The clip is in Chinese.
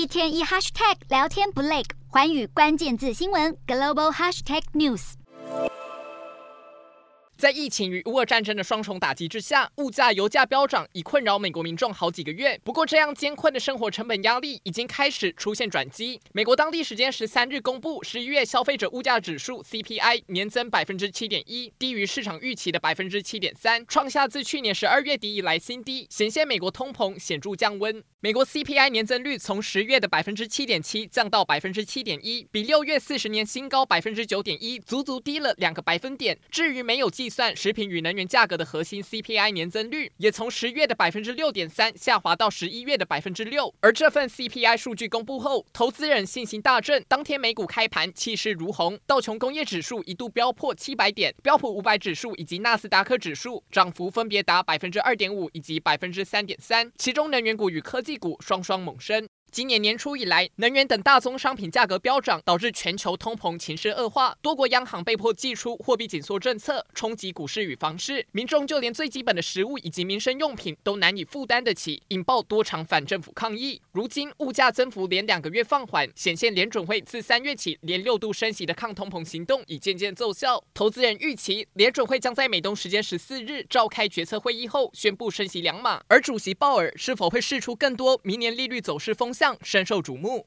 一天一 hashtag 聊天不累，寰宇关键字新闻 global hashtag news。在疫情与乌俄战争的双重打击之下，物价、油价飙涨，已困扰美国民众好几个月。不过，这样艰困的生活成本压力已经开始出现转机。美国当地时间十三日公布，十一月消费者物价指数 CPI 年增百分之七点一，低于市场预期的百分之七点三，创下自去年十二月底以来新低，显现美国通膨显著降温。美国 CPI 年增率从十月的百分之七点七降到百分之七点一，比六月四十年新高百分之九点一足足低了两个百分点。至于没有计算食品与能源价格的核心 CPI 年增率，也从十月的百分之六点三下滑到十一月的百分之六。而这份 CPI 数据公布后，投资人信心大振，当天美股开盘气势如虹，道琼工业指数一度飙破七百点，标普五百指数以及纳斯达克指数涨幅分别达百分之二点五以及百分之三点三，其中能源股与科技股双双猛升。今年年初以来，能源等大宗商品价格飙涨，导致全球通膨情势恶化，多国央行被迫祭出货币紧缩政策，冲击股市与房市，民众就连最基本的食物以及民生用品都难以负担得起，引爆多场反政府抗议。如今物价增幅连两个月放缓，显现联准会自三月起连六度升息的抗通膨行动已渐渐奏效。投资人预期联准会将在美东时间十四日召开决策会议后宣布升息两码，而主席鲍尔是否会释出更多明年利率走势风险？像深受瞩目。